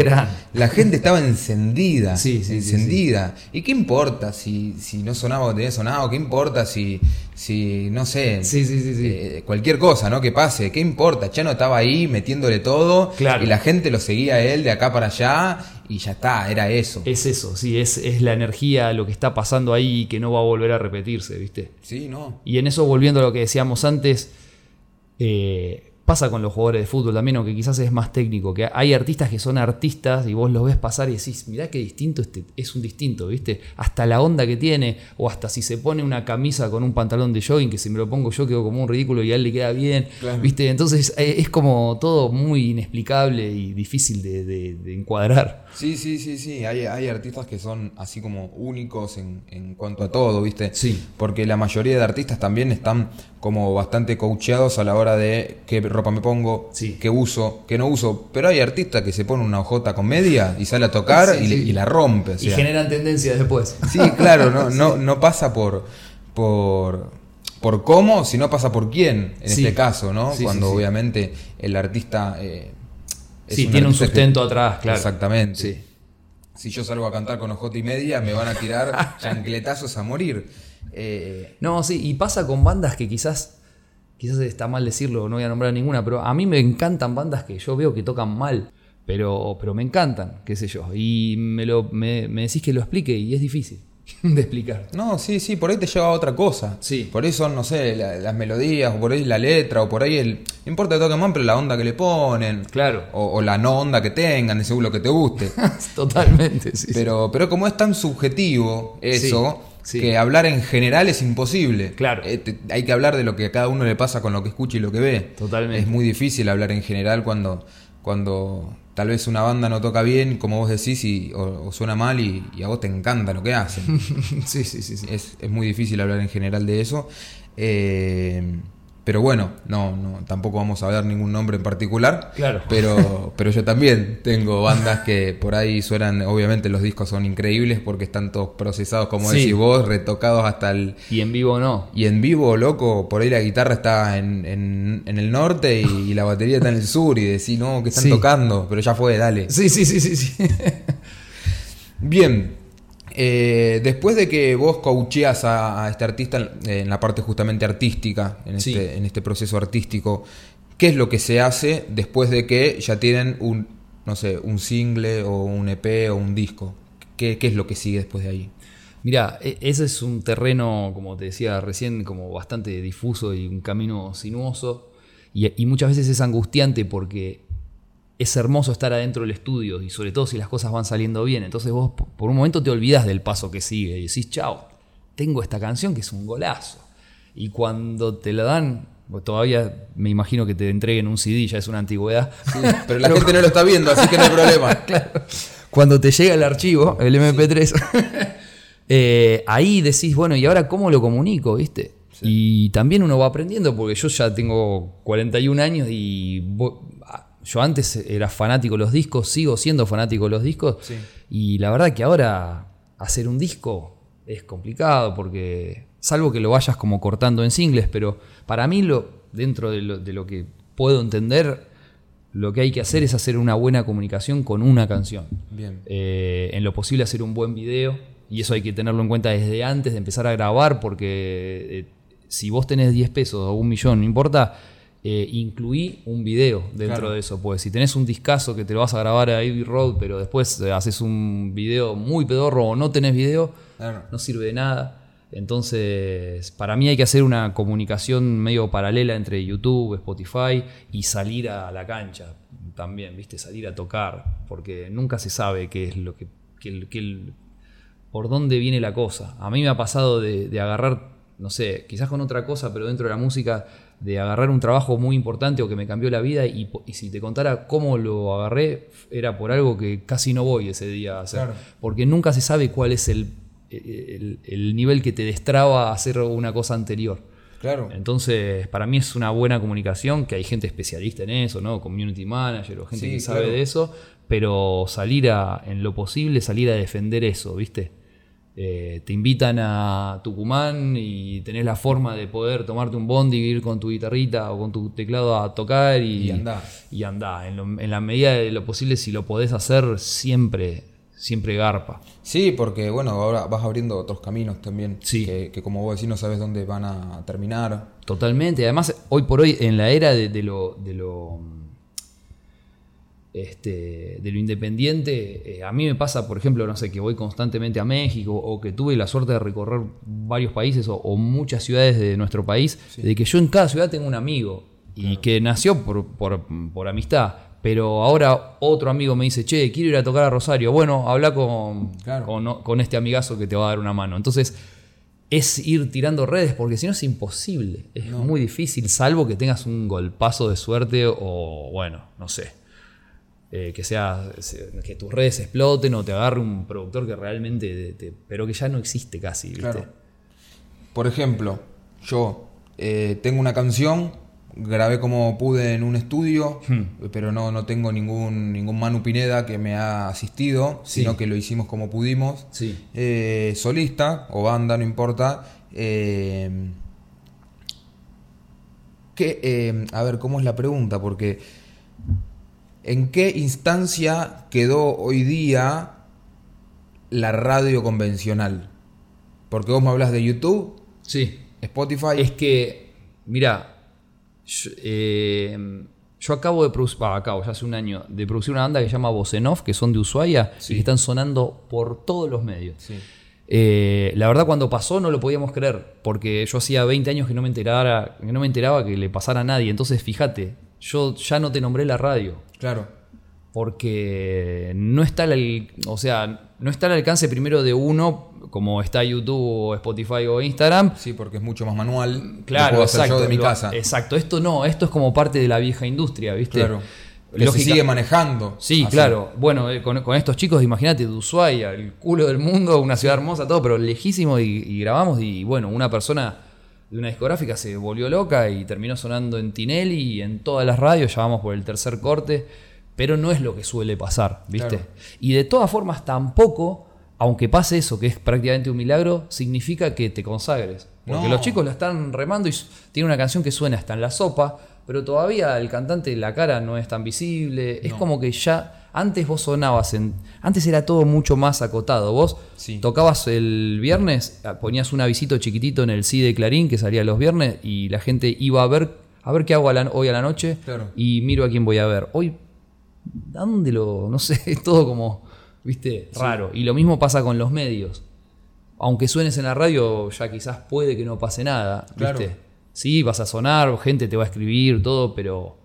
La gente estaba encendida, Sí, sí, sí, encendida. ¿Y qué importa si, si no sonaba o tenía sonado? ¿Qué importa si, si no sé, Sí, sí, sí, sí. eh, cualquier cosa, ¿no? Que pase, ¿qué importa? Chano estaba ahí metiéndole todo Claro. y la gente lo seguía a él de acá para allá y ya está, era eso. Es eso, sí, es, es la energía, lo que está pasando ahí y que no va a volver a repetirse, ¿viste? Sí, no. Y en eso, volviendo a lo que decíamos antes, eh, pasa con los jugadores de fútbol también, aunque quizás es más técnico, que hay artistas que son artistas y vos los ves pasar y decís, mirá qué distinto este, es un distinto, ¿viste? Hasta la onda que tiene, o hasta si se pone una camisa con un pantalón de jogging, que si me lo pongo yo quedo como un ridículo y a él le queda bien, Claro. ¿viste? Entonces eh, es como todo muy inexplicable y difícil de, de- de encuadrar. Sí, sí, sí, sí. Hay, hay artistas que son así como únicos en, en cuanto a todo, ¿viste? Sí. Porque la mayoría de artistas también están como bastante coacheados a la hora de qué ropa me pongo, Sí. qué uso, qué no uso. Pero hay artistas que se ponen una hojota con media y sale a tocar Sí, y, le- sí. y la rompe. o Y generan tendencias después. Sí, claro, no, no, no pasa por, por, por cómo, sino pasa por quién, en este caso, ¿no? Cuando obviamente el artista... eh, es Sí, tiene un que- sustento atrás, claro. Exactamente. Si yo salgo a cantar con ojota y media, me van a tirar chancletazos a morir. Eh, No, sí, y pasa con bandas que quizás, quizás está mal decirlo, no voy a nombrar ninguna, pero a mí me encantan bandas que yo veo que tocan mal, pero, pero me encantan, qué sé yo. Y me, lo, me, me decís que lo explique y es difícil de explicar. no, sí, sí, por ahí te lleva a otra cosa. Sí. Por ahí son, no sé, la- las melodías, o por ahí la letra, o por ahí el, No importa que toquen mal, pero la onda que le ponen. Claro. O, o la no onda que tengan, según lo que te guste. Totalmente, sí. pero, pero como es tan subjetivo eso, Sí, sí. que hablar en general es imposible. Claro. Eh, te- hay que hablar de lo que a cada uno le pasa con lo que escucha y lo que ve. Totalmente. Es muy difícil hablar en general cuando, cuando tal vez una banda no toca bien, como vos decís, y, o, o suena mal y, y a vos te encanta lo que hacen. sí, sí, sí, sí. es, es muy difícil hablar en general de eso. Eh, pero bueno, no, no, tampoco vamos a hablar ningún nombre en particular. Claro. Pero, pero yo también tengo bandas que por ahí suenan, obviamente los discos son increíbles porque están todos procesados, como Sí. decís vos, retocados hasta el... Y en vivo no. Y en vivo, loco, por ahí la guitarra está en, en- en el norte y, y la batería está en el sur y decís, no, que están Sí. tocando, pero ya fue, dale. Sí, sí, sí, sí, sí. Bien, eh, después de que vos coacheás a, a este artista en, en la parte justamente artística, en Sí. este, en este proceso artístico, ¿qué es lo que se hace después de que ya tienen un, no sé, un single o un EP o un disco? ¿Qué, qué es lo que sigue después de ahí? Mira, e- ese es un terreno, como te decía recién, como bastante difuso y un camino sinuoso. Y, y muchas veces es angustiante porque es hermoso estar adentro del estudio y sobre todo si las cosas van saliendo bien. Entonces vos por un momento te olvidas del paso que sigue y decís, chao, tengo esta canción que es un golazo. Y cuando te la dan, todavía me imagino que te entreguen un CD, ya es una antigüedad. Pero la gente no lo está viendo, así que no hay problema. Cuando te llega el archivo, el MP3, eh, ahí decís, bueno, ¿y ahora cómo lo comunico? ¿Viste? Y también uno va aprendiendo, porque yo ya tengo 41 años y yo antes era fanático de los discos, sigo siendo fanático de los discos, Sí. y la verdad que ahora hacer un disco es complicado, porque salvo que lo vayas como cortando en singles, pero para mí, lo, dentro de lo, de lo que puedo entender, lo que hay que hacer es hacer una buena comunicación con una canción. Bien. Eh, en lo posible hacer un buen video. Y eso hay que tenerlo en cuenta desde antes de empezar a grabar, porque eh, si vos tenés 10 pesos o un millón, no importa, eh, incluí un video dentro Claro. de eso. Pues si tenés un discazo que te lo vas a grabar a Abbey Road, pero después eh, haces un video muy pedorro o no tenés video, Claro. no sirve de nada. Entonces, para mí hay que hacer una comunicación medio paralela entre YouTube, Spotify y salir a la cancha también, ¿viste? Salir a tocar, porque nunca se sabe qué es lo que, qué el- por dónde viene la cosa. A mí me ha pasado de, de agarrar, no sé, quizás con otra cosa, pero dentro de la música, de agarrar un trabajo muy importante o que me cambió la vida y, si te contara cómo lo agarré, era por algo que casi no voy ese día a hacer. Claro. Porque nunca se sabe cuál es el, el- el nivel que te destraba a hacer una cosa anterior. Claro. Entonces, para mí es una buena comunicación, que hay gente especialista en eso, ¿no? Community manager o gente Sí, que sabe claro. de eso, pero salir a, en lo posible, salir a defender eso, ¿viste? Eh, te invitan a Tucumán y tenés la forma de poder tomarte un bondi, ir con tu guitarrita o con tu teclado a tocar y, Y andá. Y andá. En, lo- en la medida de lo posible, si lo podés hacer, siempre, siempre garpa. Sí, porque bueno, ahora vas abriendo otros caminos también. Sí. Que, que como vos decís, no sabes dónde van a terminar. Totalmente. Además, hoy por hoy, en la era de, de lo. De lo este, de lo independiente, eh, a mí me pasa, por ejemplo, no sé, que voy constantemente a México o que tuve la suerte de recorrer varios países o, o muchas ciudades de nuestro país, de que yo en cada ciudad tengo un amigo y que nació por, por- por amistad, pero ahora otro amigo me dice, che, quiero ir a tocar a Rosario, bueno, habla con, Claro. con, con este amigazo que te va a dar una mano. Entonces, es ir tirando redes, porque si no es imposible. Es muy difícil, salvo que tengas un golpazo de suerte o, bueno, no sé. Eh, que sea se- que tus redes exploten o te agarre un productor que realmente te- pero que ya no existe casi ¿viste? Claro. Por ejemplo, yo eh, tengo una canción, grabé como pude en un estudio, Hmm. pero no, no tengo ningún, ningún Manu Pineda que me ha asistido, Sí. sino que lo hicimos como pudimos. Sí. Eh, solista o banda, no importa. Que, a ver, ¿cómo es la pregunta? Porque ¿en qué instancia quedó hoy día la radio convencional? Porque vos me hablas de YouTube, sí Spotify. es que mira yo, eh, yo acabo de producir bah, acabo ya hace un año de producir una banda que se llama Voz en Off que son de Ushuaia Sí. y que están sonando por todos los medios Sí. Eh, la verdad, cuando pasó no lo podíamos creer, porque yo hacía 20 años que no me enterara, que no me enteraba que le pasara a nadie. Entonces, fíjate, yo ya no te nombré la radio. Claro. Porque no está al, o sea, no está al alcance primero de uno, como está YouTube o Spotify o Instagram. Sí, porque es mucho más manual. Claro, Lo puedo hacer exacto. yo de mi lo- casa. Exacto, esto no, esto es como parte de la vieja industria, ¿viste? Claro. Que se sigue manejando. Sí, así. claro. Bueno, eh, con, con estos chicos, imagínate, de Ushuaia, el culo del mundo, una ciudad hermosa, todo, pero lejísimo y, y grabamos y bueno, una persona una discográfica se volvió loca y terminó sonando en Tinelli y en todas las radios, ya vamos por el tercer corte, pero no es lo que suele pasar, ¿viste? Claro. Y de todas formas tampoco, aunque pase eso, que es prácticamente un milagro, significa que te consagres. Porque No. los chicos la están remando y tiene una canción que suena hasta en la sopa, pero todavía el cantante la cara no es tan visible. Es como que ya antes vos sonabas en. Antes era todo mucho más acotado. Vos Sí. tocabas el viernes, ah, ponías un avisito chiquitito en el sí de Clarín que salía los viernes y la gente iba a ver a ver qué hago a la- hoy a la noche Claro. y miro a quién voy a ver. Hoy, ¿a dónde lo.? No sé, es todo como. ¿Viste? Raro. Y lo mismo pasa con los medios. Aunque suenes en la radio, ya quizás puede que no pase nada. ¿Viste? Claro. Sí, vas a sonar, gente te va a escribir, todo, pero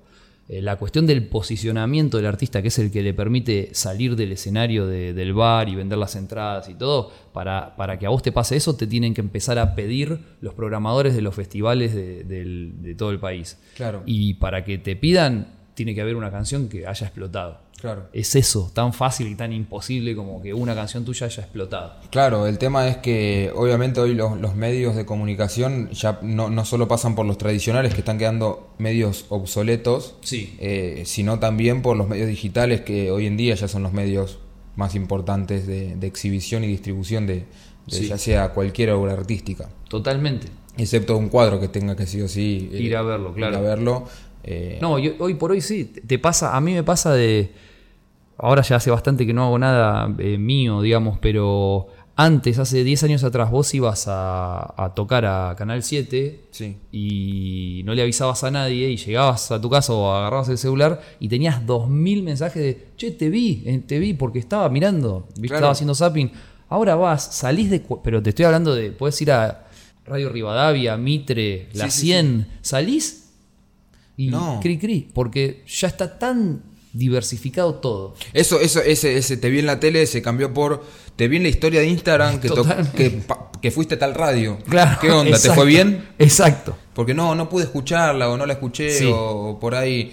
la cuestión del posicionamiento del artista, que es el que le permite salir del escenario de- del bar y vender las entradas y todo, para, para que a vos te pase eso, te tienen que empezar a pedir los programadores de los festivales de, de todo el país. Claro. Y para que te pidan, tiene que haber una canción que haya explotado. Claro. Es eso, tan fácil y tan imposible como que una canción tuya haya explotado. Claro, el tema es que obviamente hoy los, los medios de comunicación ya no, no solo pasan por los tradicionales que están quedando medios obsoletos, Sí. eh, sino también por los medios digitales que hoy en día ya son los medios más importantes de, de exhibición y distribución de, de Sí. ya sea cualquier obra artística, Totalmente. excepto un cuadro que tenga que sí o sí eh, Ir a verlo, claro. ir a verlo. Eh, No, yo- hoy por hoy sí, te pasa, a mí me pasa de, ahora ya hace bastante que no hago nada eh, mío, digamos, pero antes, hace 10 años atrás, vos ibas a, a tocar a Canal 7 sí, y no le avisabas a nadie y llegabas a tu casa o agarrabas el celular y tenías 2.000 mensajes de, che, te vi, eh, te vi porque estaba mirando, estaba haciendo zapping. Ahora vas, salís de... Pero te estoy hablando de, puedes ir a Radio Rivadavia, Mitre, La Sí, sí, 100, salís y No. cri cri, porque ya está tan diversificado todo. Eso, eso, ese, ese te vi en la tele se cambió por te vi en la historia de Instagram que, que, que fuiste a tal radio. Claro. ¿Qué onda? ¿Te fue bien? Exacto. Porque no, no pude escucharla o no la escuché Sí. o, o por ahí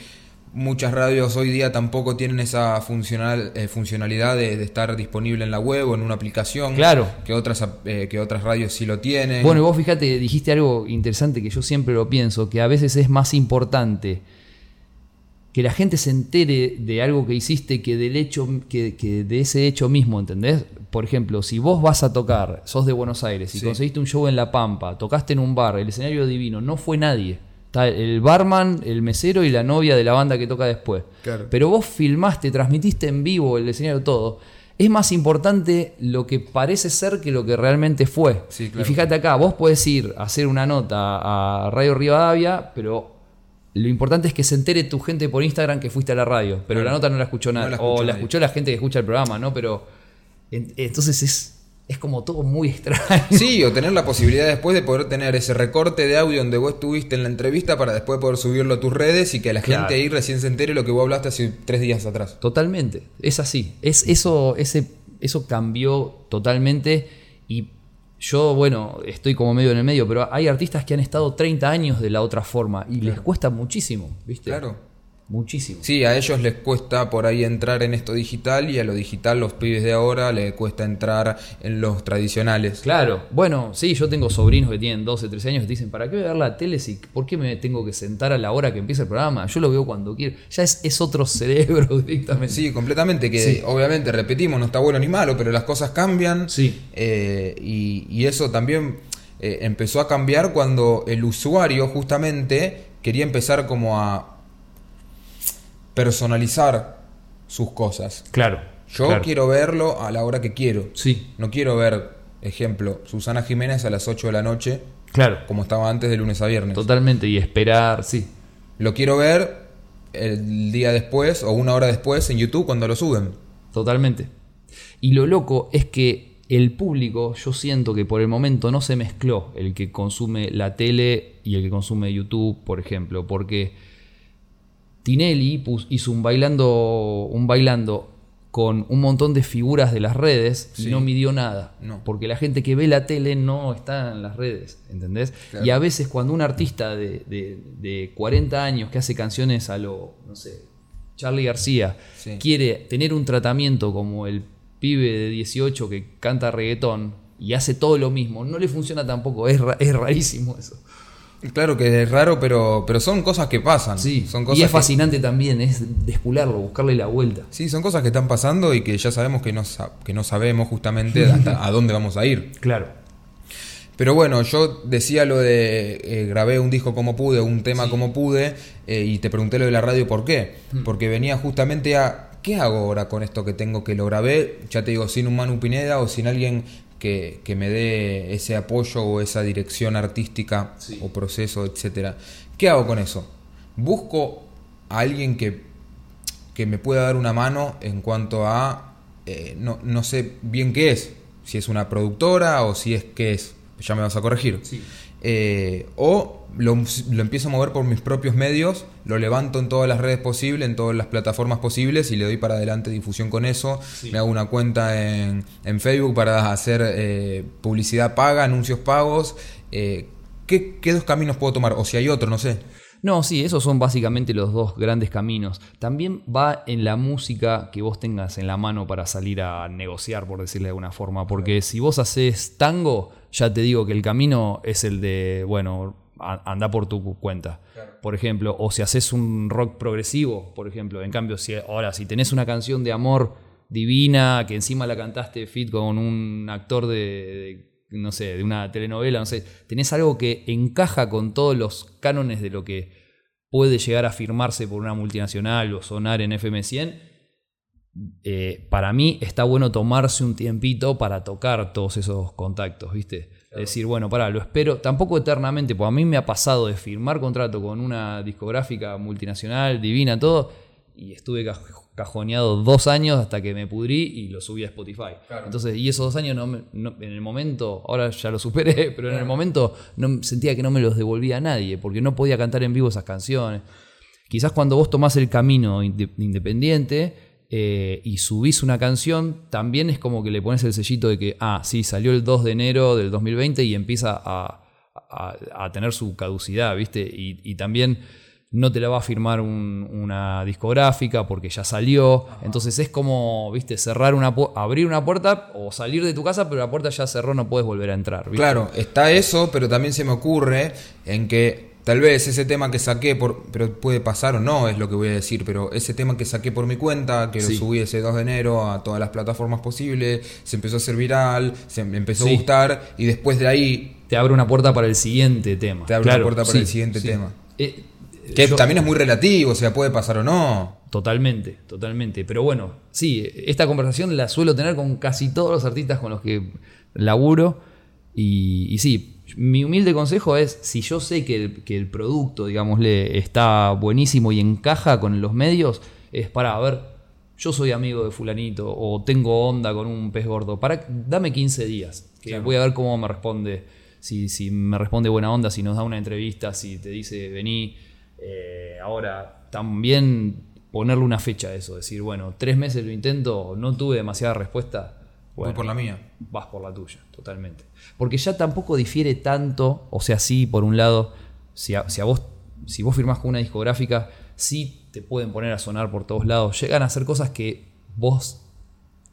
muchas radios hoy día tampoco tienen esa funcional, eh, funcionalidad de, de estar disponible en la web o en una aplicación. Claro. Que otras, eh, que otras radios sí lo tienen. Bueno, y vos fíjate, dijiste algo interesante que yo siempre lo pienso, que a veces es más importante que la gente se entere de algo que hiciste que del hecho, que, que de ese hecho mismo, ¿entendés? Por ejemplo, si vos vas a tocar, sos de Buenos Aires y Sí. conseguiste un show en La Pampa, tocaste en un bar, el escenario divino, no fue nadie. Está el barman, el mesero y la novia de la banda que toca después. Claro. Pero vos filmaste, transmitiste en vivo el escenario todo. Es más importante lo que parece ser que lo que realmente fue. Sí, claro. Y fíjate acá, vos podés ir a hacer una nota a Radio Rivadavia, pero lo importante es que se entere tu gente por Instagram que fuiste a la radio, pero Claro. la nota no la escuchó No nadie. la escuchó o la escuchó la gente que escucha el programa, ¿no? Pero en- entonces es, es como todo muy extraño. Sí, o tener la posibilidad después de poder tener ese recorte de audio donde vos estuviste en la entrevista para después poder subirlo a tus redes y que la Claro. gente ahí recién se entere lo que vos hablaste hace tres días atrás. Totalmente, es así. Es, eso, ese, eso cambió totalmente y yo, bueno, estoy como medio en el medio, pero hay artistas que han estado 30 años de la otra forma y les cuesta muchísimo, ¿viste? Claro. Muchísimo. Sí, a ellos les cuesta por ahí entrar en esto digital y a lo digital los pibes de ahora les cuesta entrar en los tradicionales. Claro, bueno, sí, yo tengo sobrinos que tienen 12, 13 años te dicen, ¿para qué ver la tele si por qué me tengo que sentar a la hora que empieza el programa? Yo lo veo cuando quiero. Ya es, es otro cerebro directamente. Sí, completamente, que Sí. obviamente repetimos, no está bueno ni malo, pero las cosas cambian. Sí. Eh, y, y eso también eh, empezó a cambiar cuando el usuario justamente quería empezar como a personalizar sus cosas. Claro. Yo claro. quiero verlo a la hora que quiero. Sí, No quiero ver, ejemplo, Susana Jiménez a las 8 de la noche, claro. como estaba antes de lunes a viernes. Totalmente. Y esperar, sí. Lo quiero ver el día después o una hora después en YouTube cuando lo suben. Totalmente. Y lo loco es que el público, yo siento que por el momento no se mezcló el que consume la tele y el que consume YouTube, por ejemplo, porque Tinelli hizo un bailando, un bailando con un montón de figuras de las redes y no midió nada. Porque la gente que ve la tele no está en las redes, ¿entendés? Y a veces cuando un artista de, 40 años que hace canciones a lo, no sé, Charlie García, quiere tener un tratamiento como el pibe de 18 que canta reggaetón y hace todo lo mismo, no le funciona tampoco, es, es rarísimo eso. Claro que es raro, pero, pero son cosas que pasan. Sí, son cosas y es fascinante también, es despularlo, buscarle la vuelta. Sí, son cosas que están pasando y que ya sabemos que no, que no sabemos justamente hasta a dónde vamos a ir. Claro. Pero bueno, yo decía lo de eh, grabé un disco como pude, un tema como pude, eh, y te pregunté lo de la radio por qué. Mm. Porque venía justamente a, ¿qué hago ahora con esto que tengo que lo grabé? Ya te digo, sin un Manu Pineda o sin alguien que, me dé ese apoyo o esa dirección artística o proceso, etcétera. ¿Qué hago con eso? Busco a alguien que, que me pueda dar una mano en cuanto a, eh, no, no, sé bien qué es, si es una productora o si es qué es, ya me vas a corregir. Eh, o lo, empiezo a mover por mis propios medios, lo levanto en todas las redes posibles, en todas las plataformas posibles y le doy para adelante difusión con eso. Me hago una cuenta en, Facebook para hacer eh, publicidad paga, anuncios pagos. Eh, ¿qué, ¿Qué dos caminos puedo tomar? O si hay otro, no sé. No, sí, esos son básicamente los dos grandes caminos. También va en la música que vos tengas en la mano para salir a negociar, por decirle de alguna forma. Porque si vos haces tango, ya te digo que el camino es el de, bueno, anda por tu cuenta. Por ejemplo, o si haces un rock progresivo, por ejemplo. En cambio, si ahora, si tenés una canción de amor divina, que encima la cantaste fit con un actor de, no sé, de una telenovela, no sé, tenés algo que encaja con todos los cánones de lo que puede llegar a firmarse por una multinacional o sonar en FM100, eh, para mí está bueno tomarse un tiempito para tocar todos esos contactos, ¿viste? Decir, bueno, pará, lo espero, tampoco eternamente, porque a mí me ha pasado de firmar contrato con una discográfica multinacional, divina, todo, y estuve cajoneado dos años hasta que me pudrí y lo subí a Spotify. Entonces, y esos dos años no, en el momento, ahora ya lo superé, pero en el momento no, sentía que no me los devolvía a nadie, porque no podía cantar en vivo esas canciones. Quizás cuando vos tomás el camino independiente, eh, y subís una canción, también es como que le pones el sellito de que, ah, sí, salió el 2 de enero del 2020 y empieza a, tener su caducidad, ¿viste? Y, también no te la va a firmar una discográfica porque ya salió. Entonces es como, ¿viste? Cerrar una abrir una puerta o salir de tu casa, pero la puerta ya cerró, no puedes volver a entrar. Claro, está eso, pero también se me ocurre en que Tal vez ese tema que saqué, por, pero puede pasar o no, es lo que voy a decir, pero ese tema que saqué por mi cuenta, que lo subí ese 2 de enero a todas las plataformas posibles, se empezó a hacer viral, se me empezó a gustar y después de ahí... Te abre una puerta para el siguiente tema. Te abre una puerta para el siguiente tema. Eh, que también es muy relativo, o sea, puede pasar o no. Totalmente, totalmente. Pero bueno, sí, esta conversación la suelo tener con casi todos los artistas con los que laburo. Y, y sí, mi humilde consejo es, si yo sé que el, producto, digámosle, está buenísimo y encaja con los medios, es para, a ver, yo soy amigo de fulanito o tengo onda con un pez gordo, para, dame 15 días, que voy a ver cómo me responde, si, si, me responde buena onda, si nos da una entrevista, si te dice vení. Eh, ahora, también ponerle una fecha a eso, decir, bueno, tres meses lo intento, no tuve demasiada respuesta, Voy por la mía. Vas por la tuya, totalmente. Porque ya tampoco difiere tanto, o sea, sí, por un lado, si a, vos, si vos firmás con una discográfica, sí te pueden poner a sonar por todos lados. Llegan a hacer cosas que vos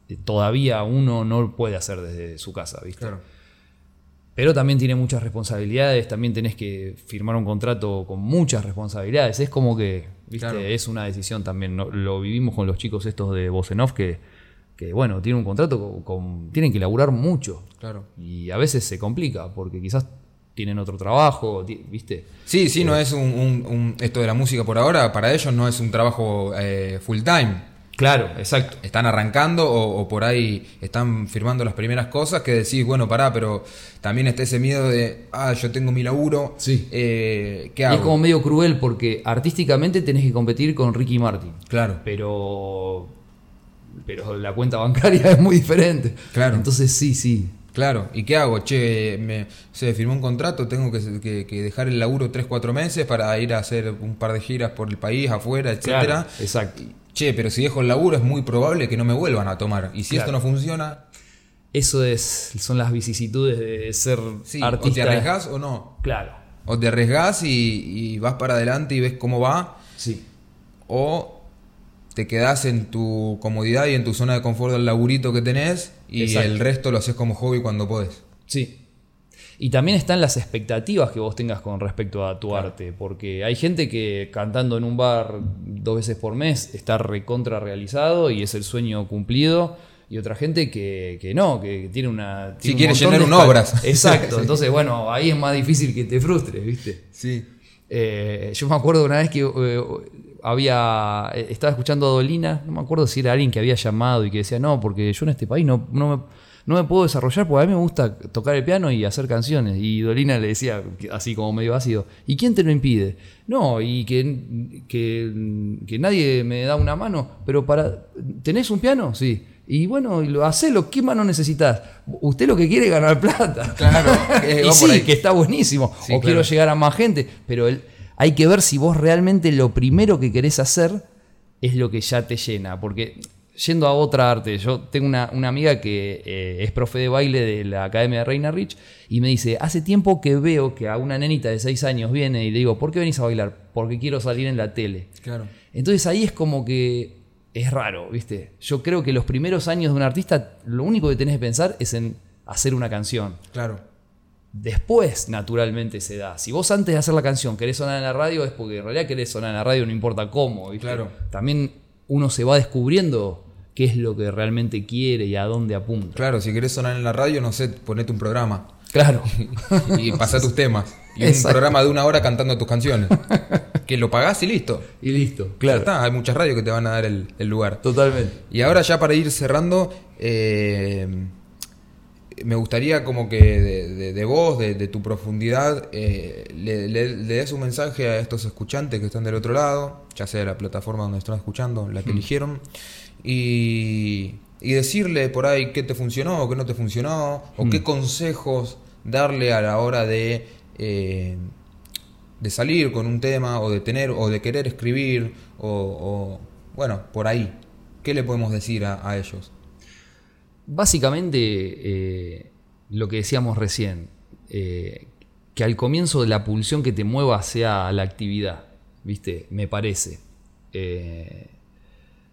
eh, todavía uno no puede hacer desde su casa, ¿viste? Claro. Pero también tiene muchas responsabilidades, también tenés que firmar un contrato con muchas responsabilidades. Es como que, ¿viste? Es una decisión también. Lo vivimos con los chicos estos de Voz que que bueno, tienen un contrato con, tienen que laburar mucho. Claro. Y a veces se complica porque quizás tienen otro trabajo, ¿viste? Sí, sí, no es un, esto de la música por ahora, para ellos no es un trabajo eh, full time. Claro, exacto. Están arrancando o, por ahí están firmando las primeras cosas que decís, bueno, pará, pero también está ese miedo de, ah, yo tengo mi laburo. Sí. Eh, ¿Qué hago? es como medio cruel porque artísticamente tenés que competir con Ricky Martin. Claro. Pero pero la cuenta bancaria es muy diferente. Claro. Entonces sí, sí. Claro, ¿y qué hago? Che, me, se firmó un contrato, tengo que, que- que dejar el laburo 3, 4 meses para ir a hacer un par de giras por el país, afuera, etcétera. Claro, exacto. Che, pero si dejo el laburo es muy probable que no me vuelvan a tomar. Y si Claro. esto no funciona, Eso es, son las vicisitudes de ser sí, o artista. te arriesgás o no. Claro. O te arriesgás y, y vas para adelante y ves cómo va, Sí. o te quedás en tu comodidad y en tu zona de confort del laburito que tenés y Exacto. el resto lo haces como hobby cuando podés. Sí. Y también están las expectativas que vos tengas con respecto a tu arte, porque hay gente que cantando en un bar dos veces por mes está recontra realizado y es el sueño cumplido, y otra gente que, que no, que tiene una... Sí, tiene quiere llenar un obras. Exacto, Sí. entonces bueno, ahí es más difícil que te frustres, ¿viste? Sí. Eh, yo me acuerdo una vez que eh, había eh, estaba escuchando a Dolina, no me acuerdo si era alguien que había llamado y que decía, no, porque yo en este país no, no, me, no me puedo desarrollar porque a mí me gusta tocar el piano y hacer canciones. Y Dolina le decía, así como medio ácido, ¿y quién te lo impide? No, y que, que, que nadie me da una mano, pero para... ¿Tenés un piano? Sí. Y bueno, y lo hacelo, ¿qué mano necesitas? Usted lo que quiere es ganar plata. Claro, eh, y sí, que está buenísimo. Sí, o claro. quiero llegar a más gente, pero el- hay que ver si vos realmente lo primero que querés hacer es lo que ya te llena. Porque yendo a otra arte, yo tengo una, una amiga que eh, es profe de baile de la Academia de Reina Rich y me dice, hace tiempo que veo que a una nenita de 6 años viene y le digo, ¿por qué venís a bailar? Porque quiero salir en la tele. Claro. Entonces ahí es como que es raro, ¿viste? Yo creo que los primeros años de un artista, lo único que tenés que pensar es en hacer una canción. Claro. Después, naturalmente, se da. Si vos antes de hacer la canción querés sonar en la radio, es porque en realidad querés sonar en la radio, no importa cómo. ¿viste? Claro. También uno se va descubriendo qué es lo que realmente quiere y a dónde apunta. Claro, si querés sonar en la radio, no sé, ponete un programa Claro. y pasá tus temas. Y un programa de una hora cantando tus canciones. Que lo pagás y listo. y listo. Ya está, hay muchas radios que te van a dar el, el lugar. Totalmente. Y ahora ya para ir cerrando, eh, me gustaría como que de, de- de vos, de, de tu profundidad, eh, le, le- le des un mensaje a estos escuchantes que están del otro lado, ya sea la plataforma donde están escuchando, la que eligieron, y, y decirle por ahí qué te funcionó o qué no te funcionó, o qué consejos darle a la hora de... eh, de salir con un tema o de tener o de querer escribir o, o, bueno por ahí qué le podemos decir a, a ellos Básicamente, eh, lo que decíamos recién, eh, que al comienzo de la pulsión que te mueva sea la actividad, ¿viste? Me parece. Eh,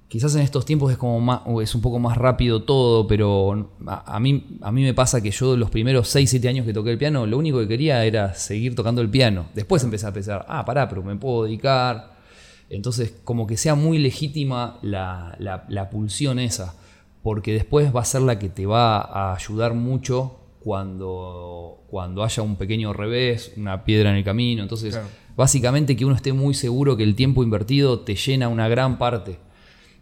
quizás en estos tiempos es como más, es un poco más rápido todo, pero a, mí, a mí me pasa que yo los primeros 6, 7 años que toqué el piano, lo único que quería era seguir tocando el piano. Después empecé a pensar, ah, pará, pero me puedo dedicar. Entonces, como que sea muy legítima la- la pulsión esa, porque después va a ser la que te va a ayudar mucho cuando, cuando haya un pequeño revés, una piedra en el camino. Entonces, Claro. básicamente que uno esté muy seguro que el tiempo invertido te llena una gran parte.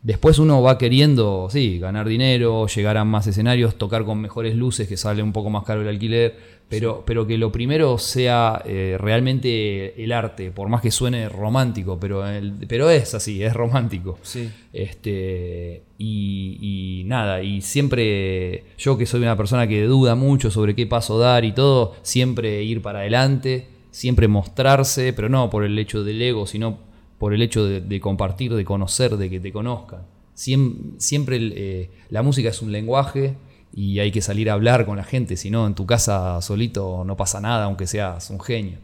Después uno va queriendo, sí, ganar dinero, llegar a más escenarios, tocar con mejores luces, que sale un poco más caro el alquiler, pero, pero que lo primero sea eh, realmente el arte, por más que suene romántico, pero, el- pero es así, es romántico. sí Este, y, y nada, y siempre yo que soy una persona que duda mucho sobre qué paso dar y todo, siempre ir para adelante, siempre mostrarse, pero no por el hecho del ego, sino por el hecho de, compartir, de conocer, de que te conozcan. Siem- siempre eh, la música es un lenguaje y hay que salir a hablar con la gente, si no en tu casa solito no pasa nada, aunque seas un genio.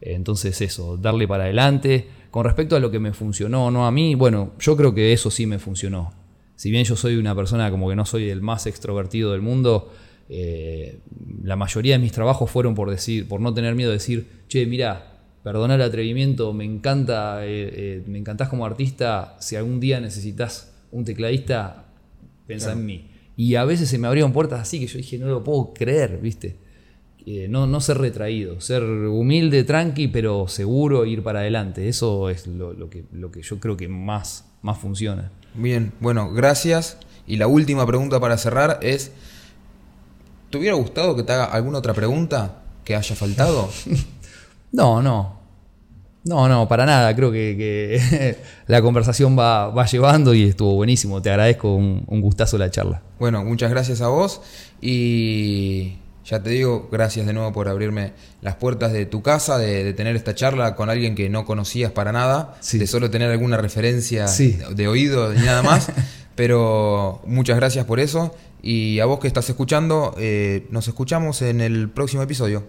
Entonces eso, darle para adelante. Con respecto a lo que me funcionó o no a mí, bueno, yo creo que eso sí me funcionó. Si bien yo soy una persona como que no soy el más extrovertido del mundo, eh, la mayoría de mis trabajos fueron por decir, por no tener miedo de decir, che, mira, perdona el atrevimiento, me encanta, eh, eh, me encantás como artista, si algún día necesitas un tecladista, pensá Claro. en mí. Y a veces se me abrieron puertas así que yo dije, no lo puedo creer, ¿viste? Eh, no, no ser retraído, ser humilde, tranqui, pero seguro, ir para adelante. Eso es lo, lo que, lo que yo creo que más, más funciona. bien bueno gracias y la última pregunta para cerrar es ¿te hubiera gustado que te haga alguna otra pregunta que haya faltado? No, no. No, no, para nada. Creo que, que la conversación va, va, llevando y estuvo buenísimo. Te agradezco un, un, gustazo la charla. Bueno, muchas gracias a vos y ya te digo, gracias de nuevo por abrirme las puertas de tu casa, de, de tener esta charla con alguien que no conocías para nada, Sí. de solo tener alguna referencia Sí. de oído y nada más. Pero muchas gracias por eso y a vos que estás escuchando, eh, nos escuchamos en el próximo episodio.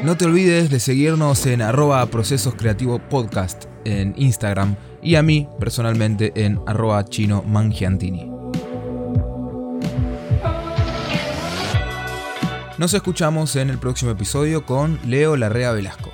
No te olvides de seguirnos en arroba procesos creativo podcast en Instagram y a mí personalmente en arroba chino mangiantini. Nos escuchamos en el próximo episodio con Leo Larrea Velasco.